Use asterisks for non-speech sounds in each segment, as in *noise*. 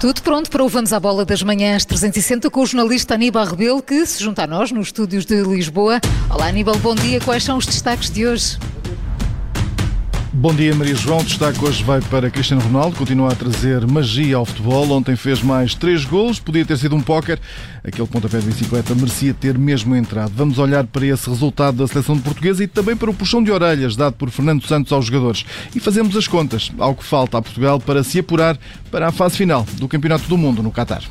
Tudo pronto para o Vamos à Bola das Manhãs 360 com o jornalista Aníbal Rebelo, que se junta a nós nos estúdios de Lisboa. Olá Aníbal, bom dia. Quais são os destaques de hoje? Bom dia, Maria João. O destaque hoje vai para Cristiano Ronaldo. Continua a trazer magia ao futebol. Ontem fez mais três golos. Podia ter sido um póquer. Aquele pontapé de bicicleta merecia ter mesmo entrado. Vamos olhar para esse resultado da seleção portuguesa e também para o puxão de orelhas dado por Fernando Santos aos jogadores. E fazemos as contas ao que falta a Portugal para se apurar para a fase final do Campeonato do Mundo no Qatar.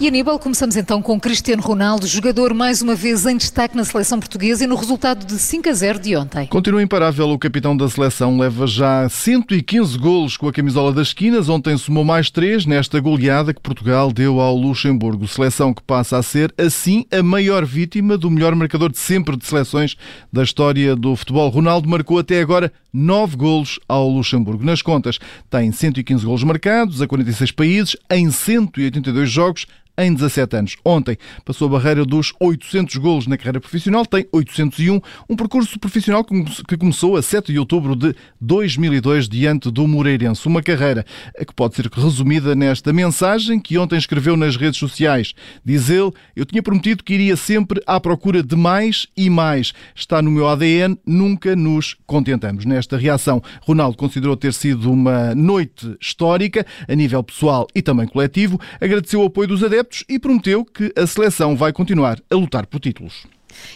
E Aníbal, começamos então com Cristiano Ronaldo, jogador mais uma vez em destaque na seleção portuguesa e no resultado de 5 a 0 de ontem. Continua imparável o capitão da seleção, leva já 115 golos com a camisola das esquinas. Ontem somou mais 3 nesta goleada que Portugal deu ao Luxemburgo. Seleção que passa a ser, assim, a maior vítima do melhor marcador de sempre de seleções da história do futebol. Ronaldo marcou até agora 9 golos ao Luxemburgo. Nas contas, tem 115 golos marcados a 46 países em 182 jogos em 17 anos. Ontem passou a barreira dos 800 golos na carreira profissional, tem 801, um percurso profissional que começou a 7 de outubro de 2002 diante do Moreirense. Uma carreira que pode ser resumida nesta mensagem que ontem escreveu nas redes sociais. Diz ele, eu tinha prometido que iria sempre à procura de mais e mais. Está no meu ADN, nunca nos contentamos. Nesta reação, Ronaldo considerou ter sido uma noite histórica a nível pessoal e também coletivo. Agradeceu o apoio dos adeptos adeptos e prometeu que a seleção vai continuar a lutar por títulos.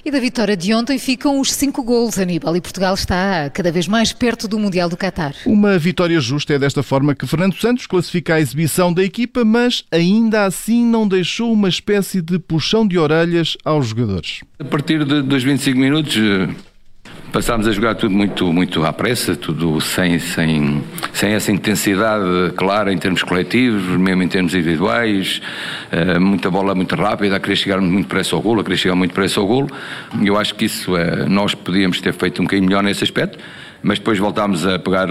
E da vitória de ontem ficam os cinco golos, Aníbal, e Portugal está cada vez mais perto do Mundial do Qatar. Uma vitória justa é desta forma que Fernando Santos classifica a exibição da equipa, mas ainda assim não deixou uma espécie de puxão de orelhas aos jogadores. A partir de, dos 25 minutos passámos a jogar tudo muito, muito à pressa, tudo sem, sem, sem essa intensidade clara em termos coletivos, mesmo em termos individuais, uh, muita bola muito rápida, a querer chegar muito pressa ao golo, a querer chegar muito pressa ao golo. Eu acho que isso, uh, nós podíamos ter feito um bocadinho melhor nesse aspecto, mas depois voltámos a pegar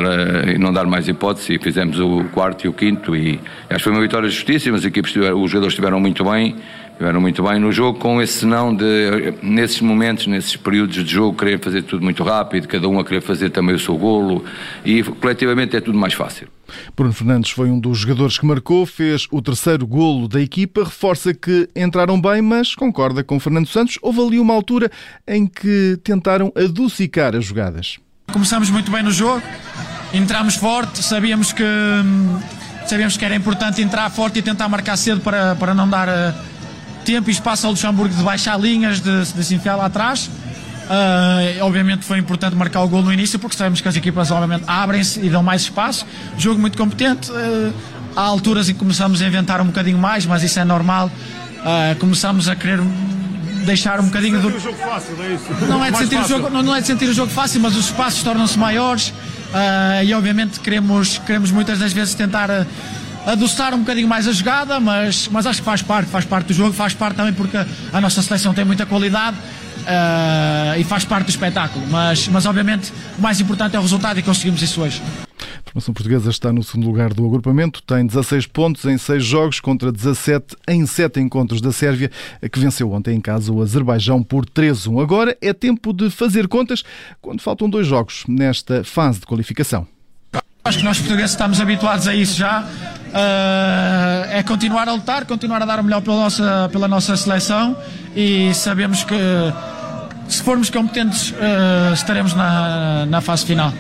e não dar mais hipótese e fizemos o quarto e o quinto e acho que foi uma vitória justíssima, as equipes, os jogadores estiveram muito bem, estiveram muito bem no jogo, com esse não de, nesses momentos, nesses períodos de jogo, querer fazer tudo muito rápido, cada um a querer fazer também o seu golo e coletivamente é tudo mais fácil. Bruno Fernandes foi um dos jogadores que marcou, fez o terceiro golo da equipa, reforça que entraram bem, mas concorda com Fernando Santos. Houve ali uma altura em que tentaram adocicar as jogadas. Começamos muito bem no jogo, entramos forte, sabíamos que hum, sabíamos que era importante entrar forte e tentar marcar cedo para, para não dar eh, tempo e espaço ao Luxemburgo de baixar linhas, de, de se enfiar lá atrás. Uh, obviamente foi importante marcar o gol no início porque sabemos que as equipas obviamente abrem-se e dão mais espaço. Jogo muito competente. Uh, há alturas em que começamos a inventar um bocadinho mais, mas isso é normal. Uh, começamos a querer deixar um bocadinho do. É não é de sentir o jogo, não, não, é de sentir o jogo fácil, mas os espaços tornam-se maiores uh, e obviamente queremos, queremos muitas das vezes tentar adoçar um bocadinho mais a jogada, mas, mas acho que faz parte, faz parte do jogo, faz parte também porque a nossa seleção tem muita qualidade uh, e faz parte do espetáculo. Mas, mas obviamente o mais importante é o resultado e conseguimos isso hoje. A formação portuguesa está no segundo lugar do agrupamento, tem 16 pontos em 6 jogos contra 17 em 7 encontros da Sérvia, que venceu ontem em casa o Azerbaijão por 3-1. Agora é tempo de fazer contas quando faltam dois jogos nesta fase de qualificação. Acho que nós portugueses estamos habituados a isso já. Uh, é continuar a lutar, continuar a dar o melhor pela nossa, pela nossa seleção e sabemos que se formos competentes uh, estaremos na, na fase final.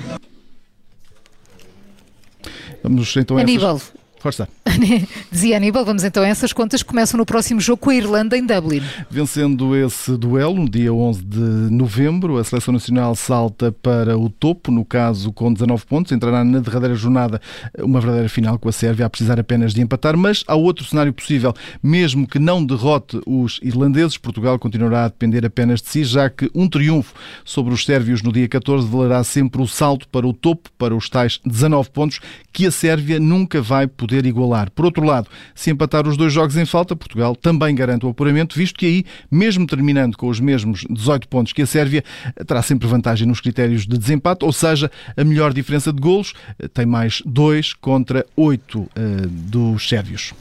Vamos então a Aníbal, essas... Força. *laughs* Dizia Aníbal, vamos então a essas contas começam no próximo jogo com a Irlanda em Dublin. Vencendo esse duelo no dia 11 de novembro, a Seleção Nacional salta para o topo, no caso com 19 pontos, entrará na derradeira jornada uma verdadeira final com a Sérvia a precisar apenas de empatar, mas há outro cenário possível, mesmo que não derrote os irlandeses, Portugal continuará a depender apenas de si, já que um triunfo sobre os sérvios no dia 14 valerá sempre o salto para o topo, para os tais 19 pontos, que a Sérvia nunca vai poder poder igualar. Por outro lado, se empatar os dois jogos em falta, Portugal também garante o apuramento, visto que aí, mesmo terminando com os mesmos 18 pontos que a Sérvia, terá sempre vantagem nos critérios de desempate, ou seja, a melhor diferença de golos tem mais 2 contra 8 uh, dos sérvios.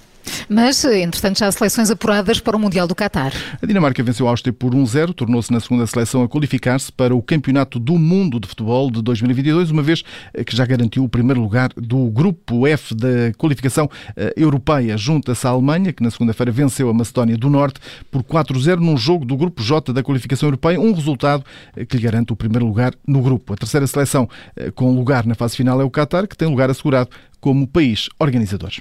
Mas, entretanto, já há seleções apuradas para o Mundial do Qatar. A Dinamarca venceu a Áustria por 1-0, tornou-se na segunda seleção a qualificar-se para o Campeonato do Mundo de Futebol de 2022, uma vez que já garantiu o primeiro lugar do Grupo F da qualificação eh, europeia. Junta-se à Alemanha, que na segunda-feira venceu a Macedónia do Norte por 4-0 num jogo do Grupo J da qualificação europeia, um resultado eh, que lhe garante o primeiro lugar no grupo. A terceira seleção eh, com lugar na fase final é o Qatar, que tem lugar assegurado como país organizador.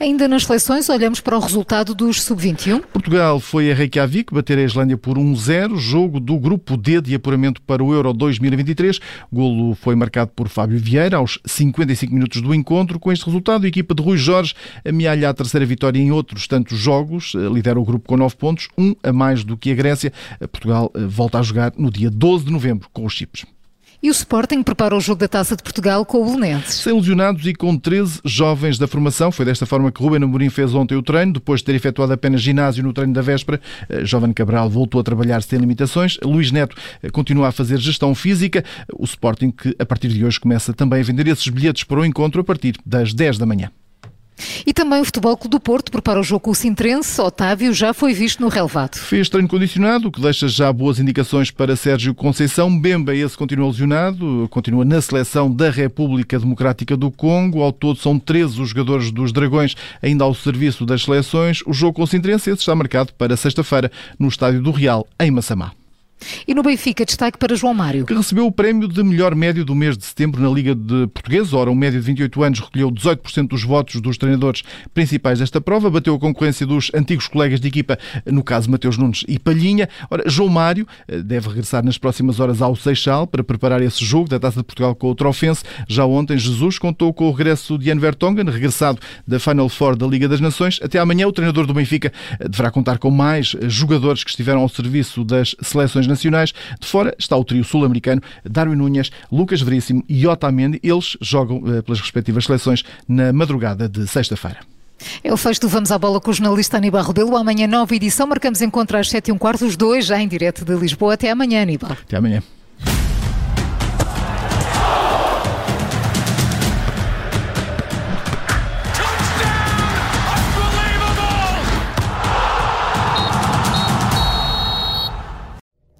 Ainda nas seleções, olhamos para o resultado dos sub-21. Portugal foi a Reykjavik bater a Islândia por 1-0, jogo do grupo D de apuramento para o Euro 2023. O golo foi marcado por Fábio Vieira aos 55 minutos do encontro. Com este resultado, a equipa de Rui Jorge amealha a terceira vitória em outros tantos jogos, lidera o grupo com 9 pontos, um a mais do que a Grécia. Portugal eh, volta a jogar no dia 12 de novembro com os Chipres. E o Sporting prepara o jogo da Taça de Portugal com o Belenenses. Sem ilusionados e com 13 jovens da formação. Foi desta forma que Ruben Amorim fez ontem o treino. Depois de ter efetuado apenas ginásio no treino da véspera, eh, Jovem Cabral voltou a trabalhar sem limitações. Luís Neto eh, continua a fazer gestão física. O Sporting que, a partir de hoje, começa também a vender esses bilhetes para o encontro a partir das 10 da manhã. E também o Futebol Clube do Porto prepara o jogo com o Sintrense. Otávio já foi visto no relevado. Fez treino condicionado, o que deixa já boas indicações para Sérgio Conceição. Bemba, esse continua lesionado, continua na seleção da República Democrática do Congo. Ao todo são 13 os jogadores dos Dragões ainda ao serviço das seleções. O jogo com o Sintrense está marcado para sexta-feira no Estádio do Real, em Massamá. E no Benfica, destaque para João Mário. Que recebeu o prémio de melhor médio do mês de setembro na Liga de Português. Ora, um médio de 28 anos recolheu 18% dos votos dos treinadores principais desta prova, bateu a concorrência dos antigos colegas de equipa, no caso Mateus Nunes e Palhinha. Ora, João Mário eh, deve regressar nas próximas horas ao Seixal para preparar esse jogo da Taça de Portugal com o Trofense. Já ontem, Jesus contou com o regresso de Ian Vertonghen, regressado da Final Four da Liga das Nações. Até amanhã, o treinador do Benfica eh, deverá contar com mais eh, jogadores que estiveram ao serviço das seleções nacionais. De fora está o trio sul-americano Darwin Núñez, Lucas Veríssimo e Otamendi. Eles jogam eh, pelas respectivas seleções na madrugada de sexta-feira. É o fecho do Vamos à Bola com o jornalista Aníbal Rebelo. Amanhã, nova edição. Marcamos encontro às 7 e um quarto, os dois já em direto de Lisboa. Até amanhã, Aníbal. Até amanhã.